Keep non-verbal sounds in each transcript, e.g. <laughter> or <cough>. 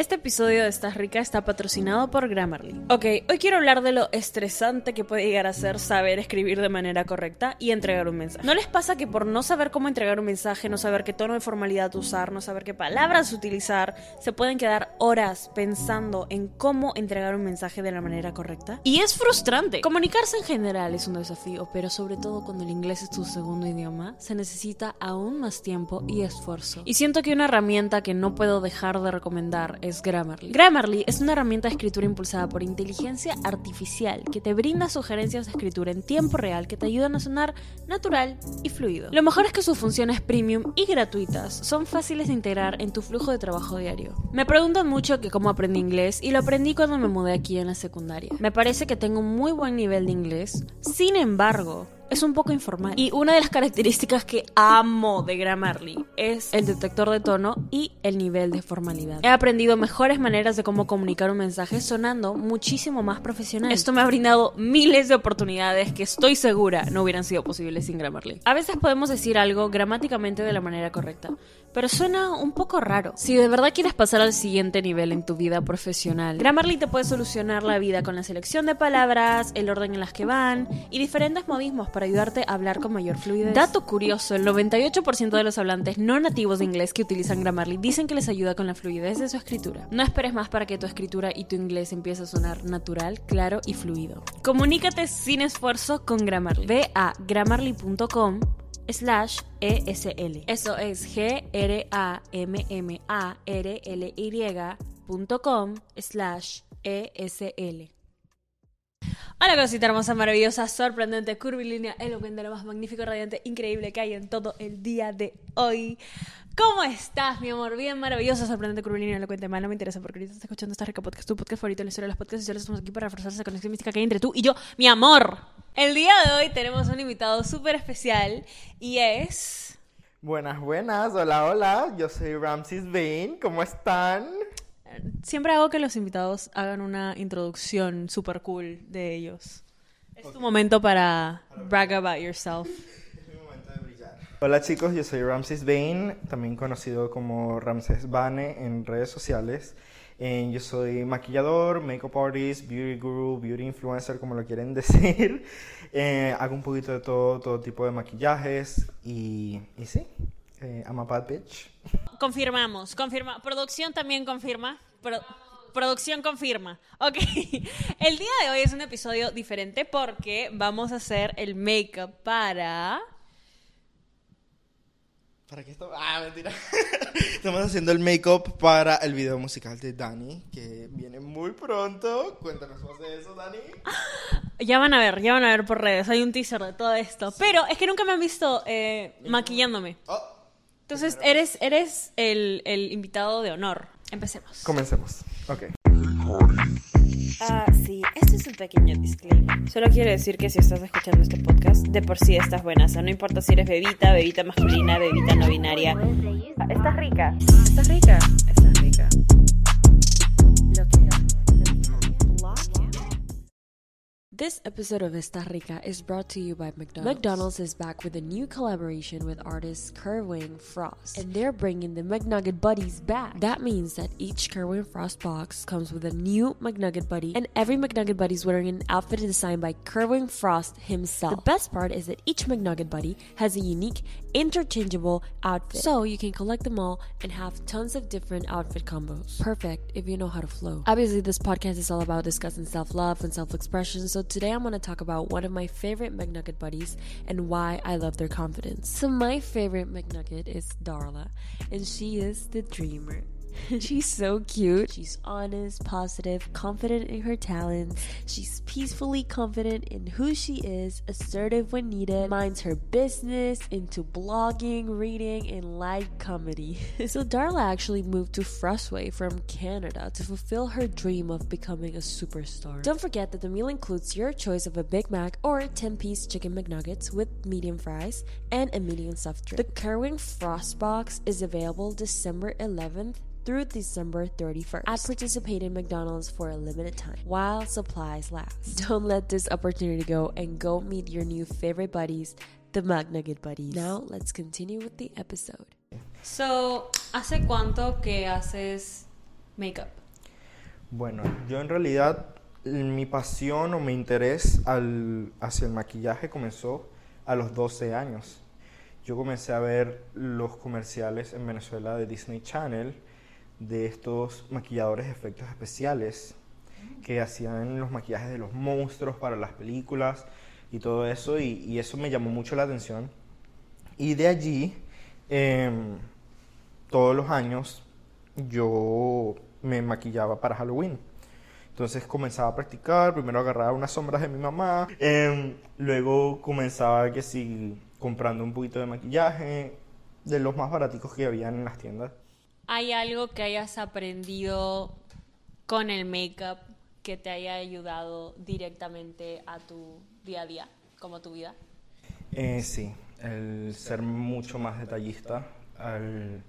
Este episodio de Estás Rica está patrocinado por Grammarly. Ok, hoy quiero hablar de lo estresante que puede llegar a ser saber escribir de manera correcta y entregar un mensaje. ¿No les pasa que por no saber cómo entregar un mensaje, no saber qué tono de formalidad usar, no saber qué palabras utilizar, se pueden quedar horas pensando en cómo entregar un mensaje de la manera correcta? Y es frustrante. Comunicarse en general es un desafío, pero sobre todo cuando el inglés es tu segundo idioma, se necesita aún más tiempo y esfuerzo. Y siento que una herramienta que no puedo dejar de recomendar es Grammarly. Grammarly es una herramienta de escritura impulsada por inteligencia artificial que te brinda sugerencias de escritura en tiempo real que te ayudan a sonar natural y fluido. Lo mejor es que sus funciones premium y gratuitas son fáciles de integrar en tu flujo de trabajo diario. Me preguntan mucho que cómo aprendí inglés y lo aprendí cuando me mudé aquí en la secundaria. Me parece que tengo un muy buen nivel de inglés, sin embargo, es un poco informal. Y una de las características que amo de Grammarly es el detector de tono y el nivel de formalidad. He aprendido mejores maneras de cómo comunicar un mensaje sonando muchísimo más profesional. Esto me ha brindado miles de oportunidades que estoy segura no hubieran sido posibles sin Grammarly. A veces podemos decir algo gramáticamente de la manera correcta, pero suena un poco raro. Si de verdad quieres pasar al siguiente nivel en tu vida profesional, Grammarly te puede solucionar la vida con la selección de palabras, el orden en las que van y diferentes modismos para ayudarte a hablar con mayor fluidez. Dato curioso, el 98% de los hablantes no nativos de inglés que utilizan Grammarly dicen que les ayuda con la fluidez de su escritura. No esperes más para que tu escritura y tu inglés empiece a sonar natural, claro y fluido. Comunícate sin esfuerzo con Grammarly. Ve a grammarly.com slash ESL. Eso es G-R-A-M-M-A-R-L-Y.com slash ESL. Hola cosita hermosa, maravillosa, sorprendente, curvilínea, elocuente, lo más magnífico, radiante, increíble que hay en todo el día de hoy. ¿Cómo estás, mi amor? Bien, maravillosa, sorprendente, curvilínea, elocuente, mal, no me interesa porque ahorita estás escuchando esta rica podcast, tu podcast favorito en la historia de los podcasts y estamos aquí para reforzar esa conexión mística que hay entre tú y yo, mi amor. El día de hoy tenemos un invitado súper especial y es... Buenas, buenas, hola, hola, yo soy Ramses Bain, ¿cómo están? Siempre hago que los invitados hagan una introducción super cool de ellos. Es tu momento para brag about yourself. <laughs> Es mi momento de brillar. Hola chicos, yo soy Ramses Bain, también conocido como Ramses Bane en redes sociales. Yo soy maquillador, makeup artist, beauty guru, beauty influencer, como lo quieren <laughs> decir. Eh, hago un poquito de todo, todo tipo de maquillajes y, y sí, eh, I'm a bad bitch. Confirmamos, confirma. Producción también confirma. Pro- producción confirma. Ok. <laughs> El día de hoy es un episodio diferente porque vamos a hacer el make-up para. ¿Para qué estamos? Ah, mentira. <laughs> Estamos haciendo el make-up para el video musical de Dani, que viene muy pronto. Cuéntanos más de eso, Dani. <gasps> Ya van a ver, ya van a ver por redes. Hay un teaser de todo esto. Pero es que nunca me han visto eh, maquillándome. Oh, Entonces, eres, eres el, el invitado de honor. Empecemos. comencemos. Ok. Es un pequeño disclaimer. Solo quiero decir que si estás escuchando este podcast, de por sí estás buena. O sea, no importa si eres bebita, bebita masculina, bebita no binaria. ¿Estás rica? Estás rica. This episode of Esta Rica is brought to you by McDonald's. McDonald's is back with a new collaboration with artist Kerwin Frost, and they're bringing the McNugget Buddies back. That means that each Kerwin Frost box comes with a new McNugget Buddy, and every McNugget Buddy is wearing an outfit designed by Kerwin Frost himself. The best part is that each McNugget Buddy has a unique, interchangeable outfit, so you can collect them all and have tons of different outfit combos. Perfect if you know how to flow. Obviously, this podcast is all about discussing self love and self expression, so today I'm going to talk about one of my favorite McNugget buddies and why I love their confidence. So, my favorite McNugget is Darla, and she is the dreamer. <laughs> She's so cute. She's honest, positive, confident in her talents. She's peacefully confident in who she is, assertive when needed, minds her business, into blogging, reading, and light comedy. <laughs> so Darla actually moved to Frostway from Canada to fulfill her dream of becoming a superstar. Don't forget that the meal includes your choice of a Big Mac or 10-piece chicken McNuggets with medium fries and a medium soft drink. The Kerwin Frost Box is available December 11th through December 31st at participating McDonald's for a limited time while supplies last. <laughs> Don't let this opportunity go and go meet your new favorite buddies, the McNugget Buddies. Now, let's continue with the episode. So, ¿hace cuánto que haces make-up? Bueno, yo en realidad mi pasión o mi interés al, hacia el maquillaje comenzó a los 12 años. Yo comencé a ver los comerciales en Venezuela de Disney Channel de estos maquilladores efectos especiales que hacían los maquillajes de los monstruos para las películas y todo eso y, eso me llamó mucho la atención y de allí em, todos los años yo me maquillaba para Halloween entonces comenzaba a practicar, primero agarraba unas sombras de mi mamá, em, luego comenzaba que sí, comprando un poquito de maquillaje, de los más baraticos que habían en las tiendas. ¿Hay algo que hayas aprendido con el make-up que te haya ayudado directamente a tu día a día, como tu vida? Eh, sí, el ser mucho más detallista, al,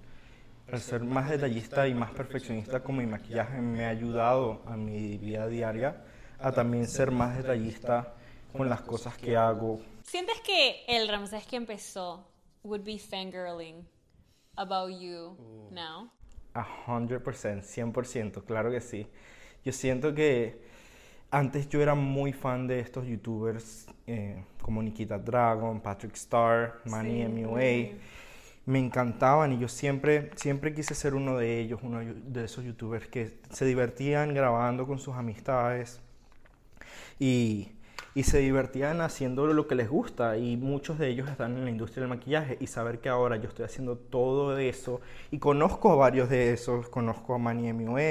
al ser más detallista y más perfeccionista con mi maquillaje me ha ayudado a mi vida diaria a también ser más detallista con las cosas que hago. ¿Sientes que el Ramsés que empezó would be fangirling about you now? A 100%, 100%, claro que sí. Yo siento que antes yo era muy fan de estos youtubers eh, como Nikita Dragon, Patrick Star, Manny MUA. Me encantaban y yo siempre, siempre quise ser uno de ellos, uno de esos youtubers que se divertían grabando con sus amistades y, y se divertían haciendo lo que les gusta y muchos de ellos están en la industria del maquillaje y saber que ahora yo estoy haciendo todo eso y conozco a varios de esos, conozco a Manny MUA,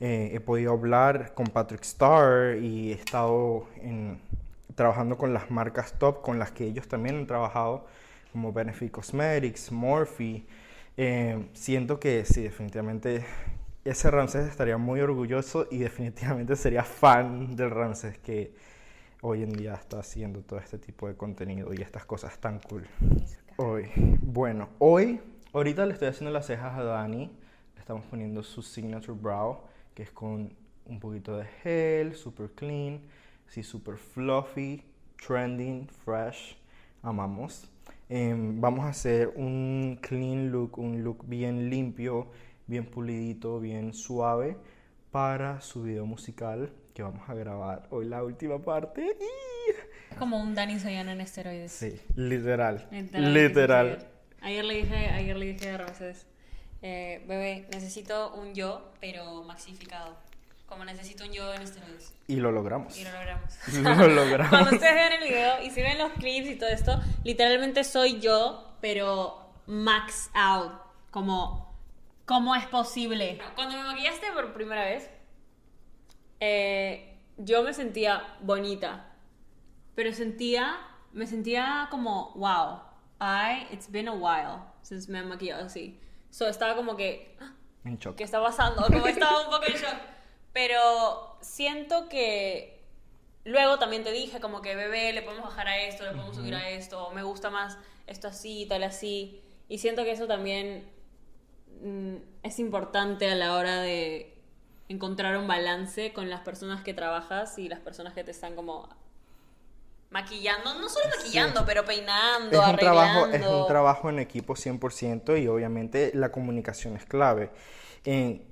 eh, he podido hablar con Patrick Starr y he estado en- trabajando con las marcas top con las que ellos también han trabajado como Benefit Cosmetics, Morphe. Eh, siento que sí, definitivamente ese Ramses estaría muy orgulloso y definitivamente sería fan del Ramses que hoy en día está haciendo todo este tipo de contenido y estas cosas tan cool. Hoy, bueno, hoy, ahorita le estoy haciendo las cejas a Dani, le estamos poniendo su signature brow, que es con un poquito de gel, super clean, sí, super fluffy, trending, fresh, amamos. Em, vamos a hacer un clean look, un look bien limpio, bien pulidito, bien suave para su video musical que vamos a grabar hoy la última parte. Como un Dani Soyana en esteroides. Sí, literal. Literal. Literal. Ayer le dije, ayer le dije a Ramses, eh, bebé, necesito un yo, pero maxificado. Como necesito un yo en esteroides. Y lo logramos. Y lo logramos. <laughs> Lo logramos. Cuando ustedes vean el video y si ven los clips y todo esto, literalmente soy yo, pero max out. Como, ¿cómo es posible? Cuando me maquillaste por primera vez, eh, yo me sentía bonita, pero sentía, me sentía como, wow, I, it's been a while since me he maquillado así. So estaba como que, "Ah, En shock. ¿qué está pasando? Como estaba un poco en shock. Pero siento que luego también te dije como que bebé, le podemos bajar a esto, le podemos subir a esto, me gusta más esto así, tal así. Y siento que eso también mm, es importante a la hora de encontrar un balance con las personas que trabajas y las personas que te están como maquillando, no solo maquillando, pero peinando, Es un, trabajo, es arreglando. un trabajo en equipo 100% y obviamente la comunicación es clave. En,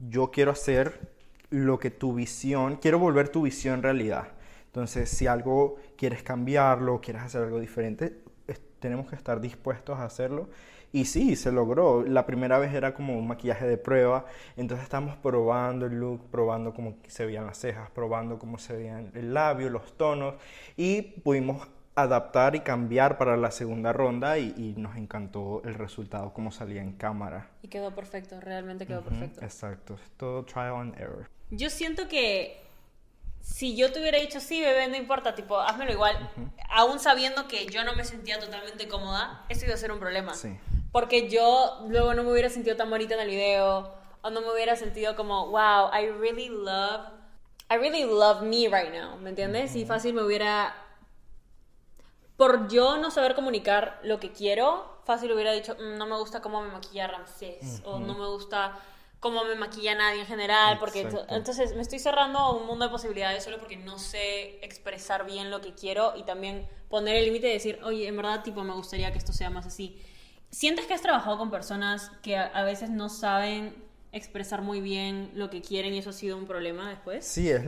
yo quiero hacer lo que tu visión, quiero volver tu visión realidad. Entonces, si algo quieres cambiarlo, quieres hacer algo diferente, es- tenemos que estar dispuestos a hacerlo. Y sí, se logró. La primera vez era como un maquillaje de prueba, entonces estamos probando el look, probando cómo se veían las cejas, probando cómo se veían el labio, los tonos, y pudimos adaptar y cambiar para la segunda ronda y, y nos encantó el resultado, cómo salía en cámara. Y quedó perfecto, realmente quedó Ujú, perfecto. Exacto, es todo trial and error. Yo siento que si yo te hubiera dicho, sí, bebé, no importa, tipo, házmelo igual, aún sabiendo que yo no me sentía totalmente cómoda, eso iba a ser un problema. Sí. Porque yo luego no me hubiera sentido tan bonita en el video, o no me hubiera sentido como, wow, I really love, I really love me right now, ¿me entiendes? Y fácil me hubiera, por yo no saber comunicar lo que quiero, fácil hubiera dicho, "Mm, no me gusta cómo me maquilla Ramsés, o no me gusta cómo me maquilla nadie en general, porque Exacto. entonces me estoy cerrando a un mundo de posibilidades solo porque no sé expresar bien lo que quiero y también poner el límite y decir, oye, en verdad, tipo, me gustaría que esto sea más así. ¿Sientes que has trabajado con personas que a, veces no saben expresar muy bien lo que quieren y eso ha sido un problema después? Sí, es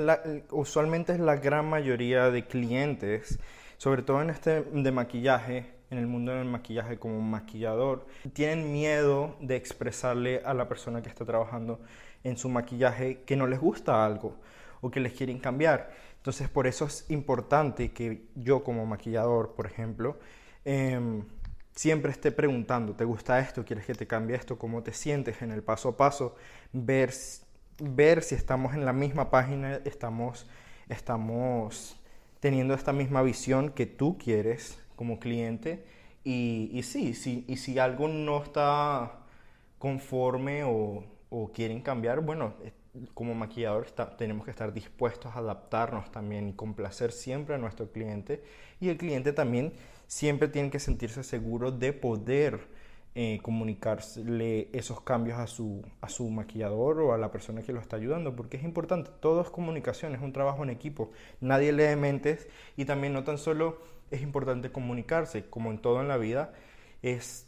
usualmente es la gran mayoría de clientes, sobre todo en este de maquillaje, en el mundo del maquillaje como maquillador, tienen miedo de expresarle a la persona que está trabajando en su maquillaje que no les gusta algo o que les quieren cambiar. Entonces, por eso es importante que yo como maquillador, por ejemplo, em, siempre esté preguntando, ¿te gusta esto? ¿Quieres que te cambie esto? ¿Cómo te sientes en el paso a paso? Ver, ver si estamos en la misma página, estamos, estamos teniendo esta misma visión que tú quieres como cliente. Y, y sí, sí, y si algo no está conforme o, o quieren cambiar, bueno, eh, como maquillador está- tenemos que estar dispuestos a adaptarnos también y complacer siempre a nuestro cliente. Y el cliente también siempre tiene que sentirse seguro de poder eh, comunicarle esos cambios a su, a su maquillador o a la persona que lo está ayudando, porque es importante, todo es comunicación, es un trabajo en equipo, nadie lee mentes y también no tan solo es importante comunicarse, como en todo en la vida, es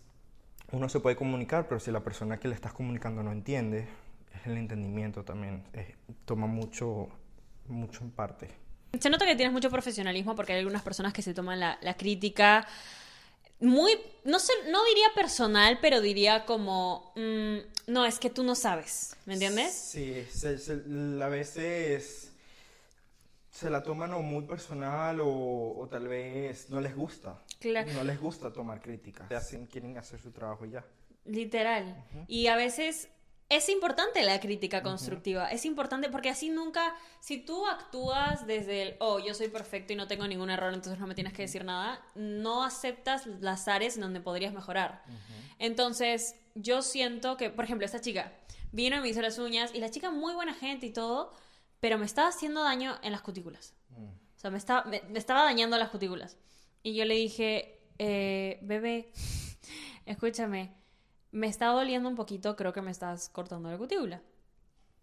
uno se puede comunicar, pero si la persona que le estás comunicando no entiende, es el entendimiento también, toma mucho, mucho en parte. Se nota que tienes mucho profesionalismo porque hay algunas personas que se toman la, la crítica muy, no sé, no diría personal, pero diría como, mm, no, es que tú no sabes, ¿me entiendes? Sí, se- se- a veces se la toman o muy personal o, o tal vez no les gusta. Claro. No les gusta tomar críticas. Hacen- quieren hacer su trabajo y ya. Literal. Y a veces es importante la crítica constructiva. Es importante porque así nunca, si tú actúas desde el, oh, yo soy perfecto y no tengo ningún error, entonces no me tienes que decir nada, no aceptas las áreas en donde podrías mejorar. Entonces, yo siento que, por ejemplo, esta chica vino y me hizo las uñas y la chica muy buena gente y todo, pero me estaba haciendo daño en las cutículas. O sea, me estaba, me, me estaba dañando las cutículas. Y yo le dije, eh, bebé, <laughs> escúchame, me está doliendo un poquito, creo que me estás cortando la cutícula.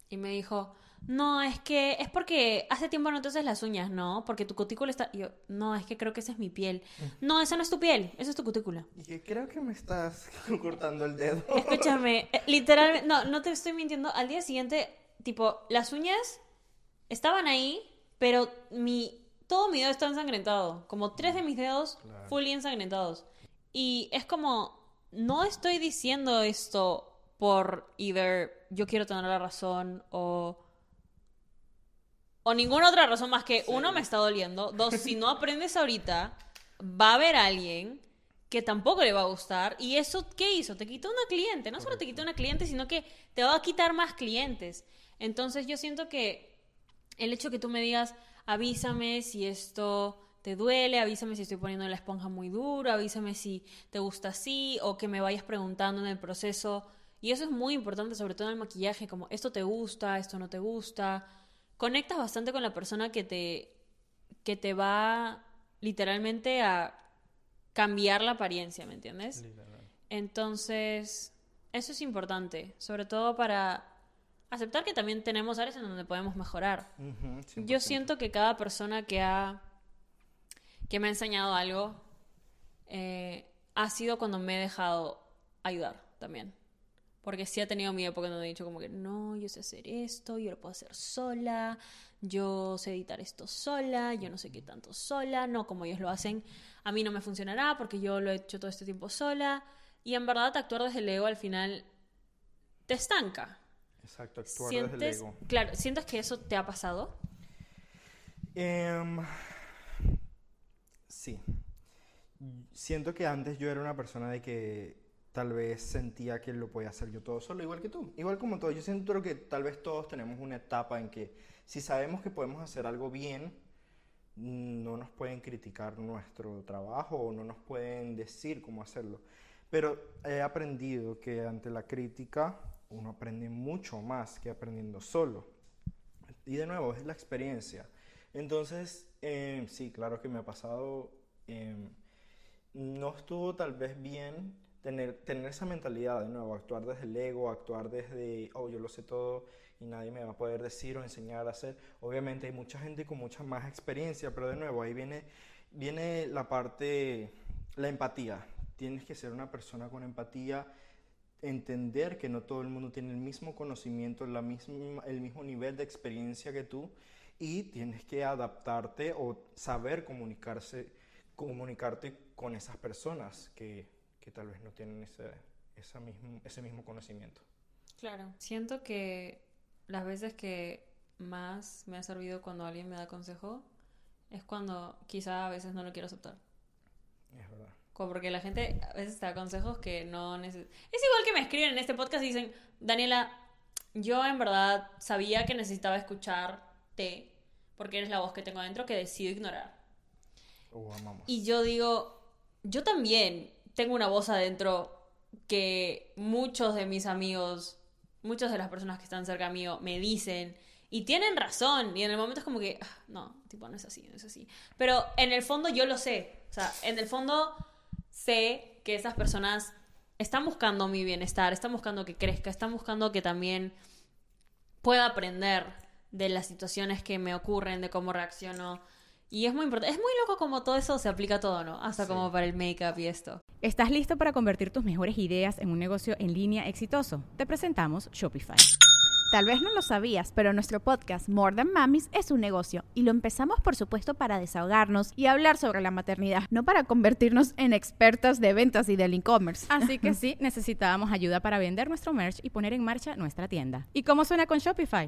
Y me dijo, no, es que es porque hace tiempo no te haces las uñas, ¿no? Porque tu cutícula está... Y yo, no, es que creo que esa es mi piel. No, esa no es tu piel, esa es tu cutícula. Y que creo que me estás <laughs> cortando el dedo. <laughs> Escúchame, eh, literalmente, no, no te estoy mintiendo. Al día siguiente, tipo, las uñas estaban ahí, pero mi todo mi dedo está ensangrentado. Como tres de mis dedos fully ensangrentados. Y es como, no estoy diciendo esto por either yo quiero tener la razón o o ninguna otra razón más que uno me está doliendo, dos si no aprendes ahorita va a haber alguien que tampoco le va a gustar y eso qué hizo te quitó una cliente no solo te quitó una cliente sino que te va a quitar más clientes. Entonces yo siento que el hecho que tú me digas avísame si esto te duele, avísame si estoy poniendo la esponja muy dura, avísame si te gusta así o que me vayas preguntando en el proceso. Y eso es muy importante, sobre todo en el maquillaje, como esto te gusta, esto no te gusta. Conectas bastante con la persona que te, que te va literalmente a cambiar la apariencia, ¿me entiendes? Entonces, eso es importante, sobre todo para aceptar que también tenemos áreas en donde podemos mejorar. Yo 100%. siento que cada persona que ha que me ha enseñado algo eh, ha sido cuando me he dejado ayudar también. Porque sí ha tenido mi época donde he dicho como que no, yo sé hacer esto, yo lo puedo hacer sola, yo sé editar esto sola, yo no sé qué tanto sola, no como ellos lo hacen, a mí no me funcionará porque yo lo he hecho todo este tiempo sola. Y en verdad actuar desde el ego al final te estanca. Exacto, actuar desde el ¿Sientes, ego. claro, ¿sientes que eso te ha pasado? Em, sí. Siento que antes yo era una persona de que tal vez sentía que lo podía hacer yo todo solo, igual que tú, igual como todo. Yo siento que tal vez todos tenemos una etapa en que si sabemos que podemos hacer algo bien, no nos pueden criticar nuestro trabajo o no nos pueden decir cómo hacerlo. Pero he aprendido que ante la crítica uno aprende mucho más que aprendiendo solo. Y de nuevo, es la experiencia. Entonces, eh, sí, claro que me ha pasado. Eh, no estuvo tal vez bien tener, tener esa mentalidad de nuevo, actuar desde el ego, actuar desde, oh, yo lo sé todo y nadie me va a poder decir o enseñar a hacer. Obviamente hay mucha gente con mucha más experiencia, pero de nuevo, ahí viene, viene la parte, la empatía. Tienes que ser una persona con empatía, entender que no todo el mundo tiene el mismo conocimiento, la misma, el mismo nivel de experiencia que tú y tienes que adaptarte o saber comunicarse, comunicarte con esas personas que, que tal vez no tienen ese, esa mismo, ese mismo conocimiento. Claro. Siento que las veces que más me ha servido cuando alguien me da consejo es cuando quizá a veces no lo quiero aceptar. Es verdad. Como porque la gente a veces te da consejos que no necesitan. Es igual que me escriben en este podcast y dicen, Daniela, yo en verdad sabía que necesitaba escucharte porque eres la voz que tengo adentro que decido ignorar. Y yo digo, yo también tengo una voz adentro que muchos de mis amigos, muchas de las personas que están cerca mío me dicen y tienen razón. Y en el momento es como que, ah, no, tipo, no es así, no es así. Pero en el fondo yo lo sé. O sea, en el fondo sé que esas personas están buscando mi bienestar, están buscando que crezca, están buscando que también pueda aprender de las situaciones que me ocurren, de cómo reacciono. Y es muy importante. Es muy loco como todo eso se aplica a todo, ¿no? Hasta Sí. como para el make-up y esto. ¿Estás listo para convertir tus mejores ideas en un negocio en línea exitoso? Te presentamos Shopify. Tal vez no lo sabías, pero nuestro podcast More Than Mamis es un negocio y lo empezamos por supuesto para desahogarnos y hablar sobre la maternidad, no para convertirnos en expertas de ventas y del e-commerce. Así que <laughs> sí, necesitábamos ayuda para vender nuestro merch y poner en marcha nuestra tienda. ¿Y cómo suena con Shopify?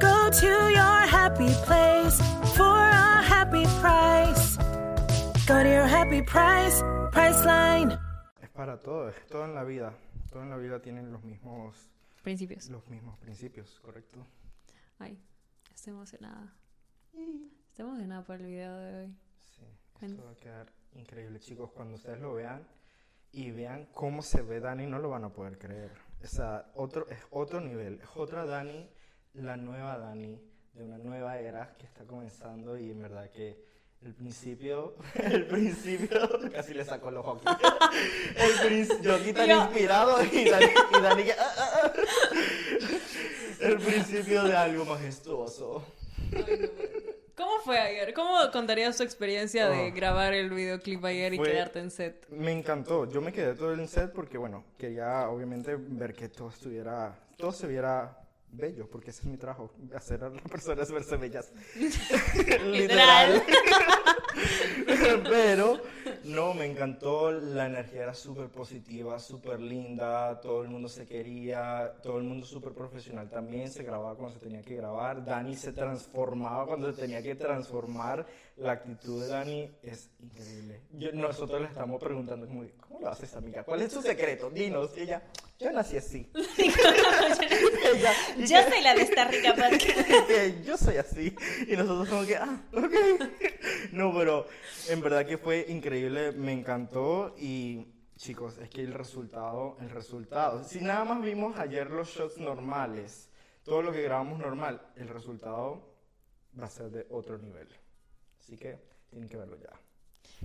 Go to your happy place for a happy price. Go to your happy price, Priceline. Es para todo, es todo en la vida. Todo en la vida tienen los mismos, Principios. los mismos principios, ¿correcto? Ay, estoy emocionada. Estoy emocionada por el video de hoy. Sí, Cuen- esto va a quedar increíble, chicos. Cuando ustedes lo vean y vean cómo se ve Dani, no lo van a poder creer. O sea, otro, es otro nivel, es otra Dani, la nueva Dani, de una nueva era que está comenzando y en verdad que el principio, <laughs> el principio, casi le sacó los ojos. El <laughs> principio, yo aquí tan Yo- inspirado y Dani, y Dani que... ah, ah, ah. El principio de algo majestuoso. <laughs> ¿Cómo fue ayer? ¿Cómo contarías tu experiencia de Oh. grabar el videoclip ayer y Fue- quedarte en set? Me encantó. Yo me quedé todo en set porque, bueno, quería obviamente ver que todo estuviera, todo se viera bello, porque ese es mi trabajo, hacer a las personas verse bellas. <laughs> Literal. <laughs> Pero, no, me encantó. La energía era súper positiva, súper linda. Todo el mundo se quería, todo el mundo súper profesional también. Se grababa cuando se tenía que grabar. Dani se transformaba cuando se tenía que transformar. La actitud de Dani es increíble. Yo- nosotros le estamos preguntando, como, ¿cómo lo haces, amiga? ¿Cuál es tu secreto? Dinos. Y ella, yo nací así. Ella, <laughs> Yo que- soy la de esta rica <laughs> <laughs> que yo soy así. Y nosotros como que, ah, ok. No, pero en verdad que fue increíble, me encantó y chicos, es que el resultado, el resultado, si nada más vimos ayer los shots normales, todo lo que grabamos normal, el resultado va a ser de otro nivel. Así que tienen que verlo ya.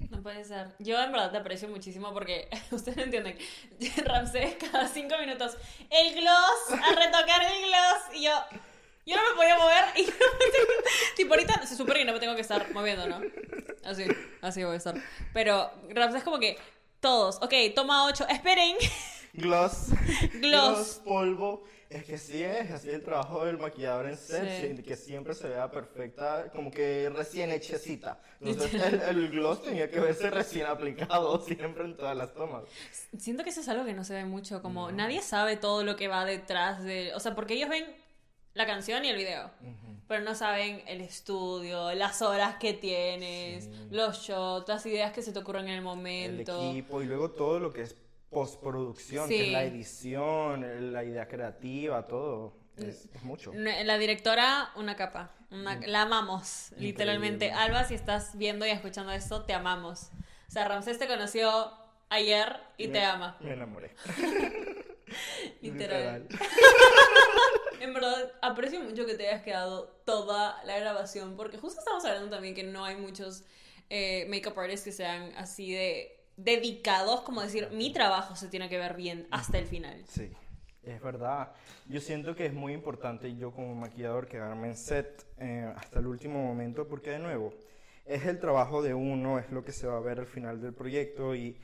No puede ser. Yo en verdad te aprecio muchísimo porque <laughs> ustedes entienden. <laughs> Ramsés cada cinco minutos, el gloss, a retocar el gloss. Y yo, yo no me podía mover. Y <laughs> yo no me tengo- tipo, ahorita se supone que no me tengo que estar moviendo, ¿no? Así, así voy a estar. Pero Ramsés como que todos, ok, toma ocho, esperen. Gloss, Gloss. polvo. Es que sí es, así el trabajo del maquillador en set, Sí. sí, que siempre se vea perfecta, como que recién hechecita. Entonces el, el gloss tenía que verse recién aplicado <laughs> siempre en todas las tomas. Siento que eso es algo que no se ve mucho, como nadie sabe todo lo que va detrás de... O sea, porque ellos ven la canción y el video, pero no saben el estudio, las horas que tienes, los shots, las ideas que se te ocurren en el El momento. equipo y luego todo lo que es postproducción, que es la edición, la idea creativa, todo. Es, es mucho. La directora, una capa. Una- la amamos, literalmente. Alba, si estás viendo y escuchando esto, te amamos. O sea, Ramsés te conoció ayer y te ama. Me enamoré. <laughs> Literal. <laughs> En verdad, aprecio mucho que te hayas quedado toda la grabación, porque justo estamos hablando también que no hay muchos eh, makeup artists que sean así de dedicados, como decir, mi trabajo se tiene que ver bien hasta el final. Sí, es verdad. Yo siento que es muy importante yo como maquillador quedarme en set eh, hasta el último momento porque de nuevo es el trabajo de uno, es lo que se va a ver al final del proyecto y,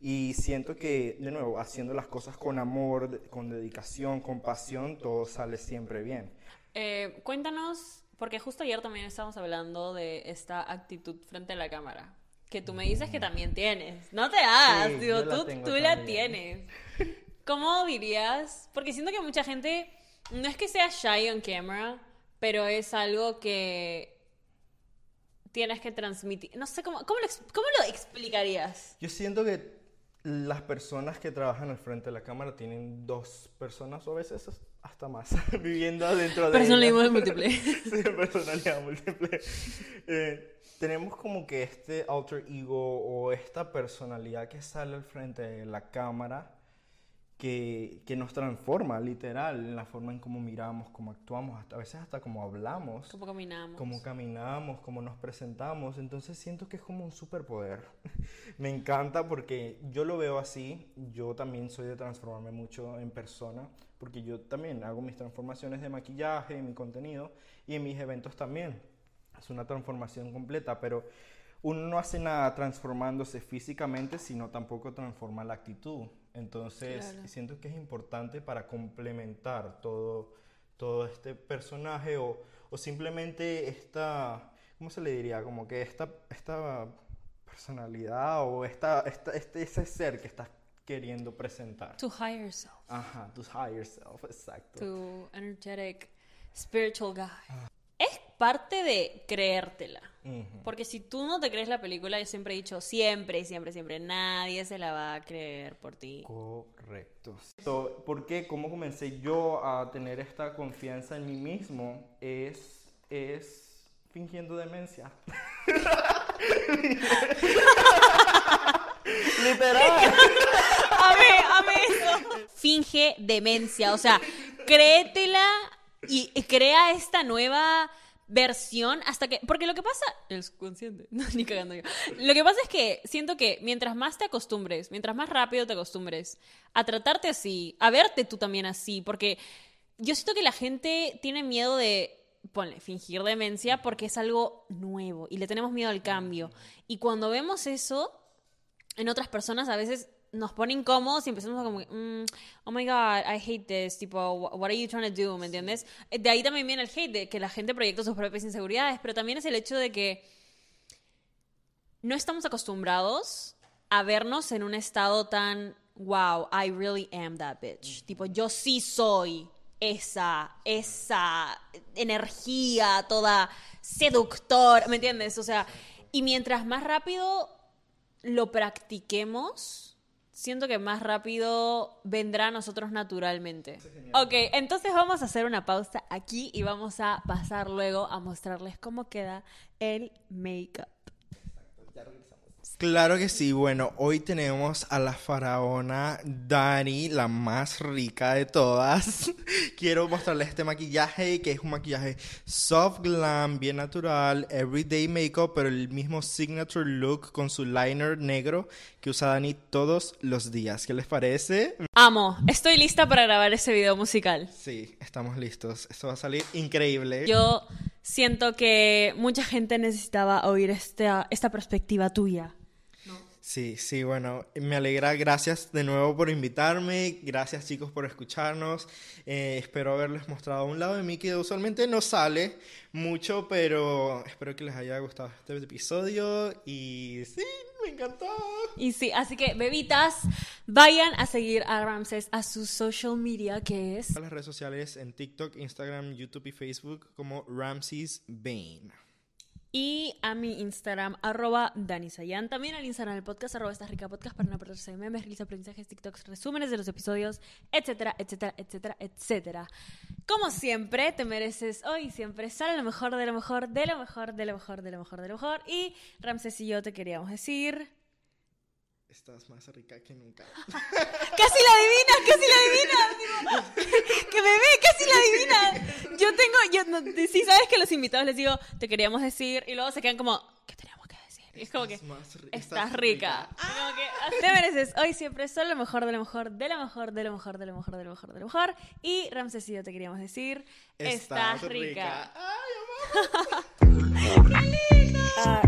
y siento que de nuevo haciendo las cosas con amor, con dedicación, con pasión, todo sale siempre bien. Eh, cuéntanos, porque justo ayer también estábamos hablando de esta actitud frente a la cámara. Que tú me dices que también tienes. No te hagas, Sí, digo, yo la tú, tú la tienes. <laughs> ¿Cómo dirías? Porque siento que mucha gente, no es que sea shy on camera, pero es algo que tienes que transmitir. No sé cómo, ¿cómo lo, cómo lo explicarías? Yo siento que las personas que trabajan al frente de la cámara tienen dos personas o a veces hasta más <laughs> viviendo dentro de Personalismo ellas. múltiple. <laughs> sí, personalidad múltiple. Eh, tenemos como que este alter ego o esta personalidad que sale al frente de la cámara que, que nos transforma literal en la forma en cómo miramos, cómo actuamos, hasta, a veces hasta cómo hablamos ¿Cómo caminamos? cómo caminamos, cómo nos presentamos. Entonces siento que es como un superpoder. <laughs> Me encanta porque yo lo veo así. Yo también soy de transformarme mucho en persona porque yo también hago mis transformaciones de maquillaje, mi contenido y en mis eventos también. Es una transformación completa, pero uno no hace nada transformándose físicamente, sino tampoco transforma la actitud. Entonces, Claro. siento que es importante para complementar todo, todo este personaje o, o simplemente esta, ¿cómo se le diría? Como que esta, esta personalidad o esta, esta, este, ese ser que estás queriendo presentar. To higher self. Ajá, tu higher self, exacto. Tu energetic spiritual guy. Es parte de creértela. Porque si tú no te crees la película, yo siempre he dicho, siempre, siempre, siempre, nadie se la va a creer por ti. Correcto. So, ¿Por qué? ¿Cómo comencé yo a tener esta confianza en mí mismo? Es, es fingiendo demencia. <laughs> Literal. Ame, ame eso. Finge demencia, o sea, créetela y y crea esta nueva versión hasta que porque lo que pasa el subconsciente <laughs> no ni cagando yo. Lo que pasa es que siento que mientras más te acostumbres mientras más rápido te acostumbres a tratarte así a verte tú también así porque yo siento que la gente tiene miedo de ponle fingir demencia porque es algo nuevo y le tenemos miedo al cambio. Y cuando vemos eso en otras personas a veces nos pone incómodos y empezamos a como, mm, oh my god, I hate this, tipo, wh- what are you trying to do, ¿me entiendes? Eh, De ahí también viene el hate, de que la gente proyecta sus propias inseguridades, pero también es el hecho de que no estamos acostumbrados a vernos en un estado tan, wow, I really am that bitch. Tipo, yo sí soy esa, esa energía toda seductor, ¿me entiendes? O sea, y mientras más rápido lo practiquemos, siento que más rápido vendrá a nosotros naturalmente. Ok, entonces vamos a hacer una pausa aquí y vamos a pasar luego a mostrarles cómo queda el make-up. Claro que sí. Bueno, hoy tenemos a la faraona Dani, la más rica de todas. <laughs> Quiero mostrarles este maquillaje, que es un maquillaje soft glam, bien natural, everyday makeup, pero el mismo signature look con su liner negro que usa Dani todos los días. ¿Qué les parece? Amo, estoy lista para grabar ese video musical. Sí, estamos listos. Esto va a salir increíble. Yo siento que mucha gente necesitaba oír esta, esta perspectiva tuya. Sí, sí, bueno, me alegra, gracias de nuevo por invitarme, gracias chicos por escucharnos, Eh, espero haberles mostrado un lado de mí que usualmente no sale mucho, pero espero que les haya gustado este episodio y sí, me encantó. Y sí, así que bebitas, vayan a seguir a Ramses a su social media que es A las redes sociales en TikTok, Instagram, YouTube y Facebook como Ramses Bain. Y a mi Instagram, arroba Dani Sayan. También al Instagram del podcast, arroba Estás Rica Podcast, para no perderse de memes, reels, aprendizajes, TikToks, resúmenes de los episodios, etcétera, etcétera, etcétera, etcétera. Como siempre, te mereces hoy siempre sale lo mejor, de lo mejor, de lo mejor, de lo mejor, de lo mejor, de lo mejor. Y Ramses y yo te queríamos decir... Estás más rica que nunca. <laughs> ¡Casi la adivinas! ¡Casi la adivinas! <laughs> ¡Que bebé! ¡Casi la adivinas! Yo tengo... Yo, no, sí, sabes que los invitados les digo, te queríamos decir, y luego se quedan como, ¿qué teníamos que decir? Y es como que, Estás más ri- estás estás rica. rica. Como que, te mereces hoy siempre solo lo mejor, de lo mejor, de lo mejor, de lo mejor, de lo mejor, de lo mejor, de lo mejor. Y Ramses y yo te queríamos decir, estás, rica. <laughs> Ah, sí,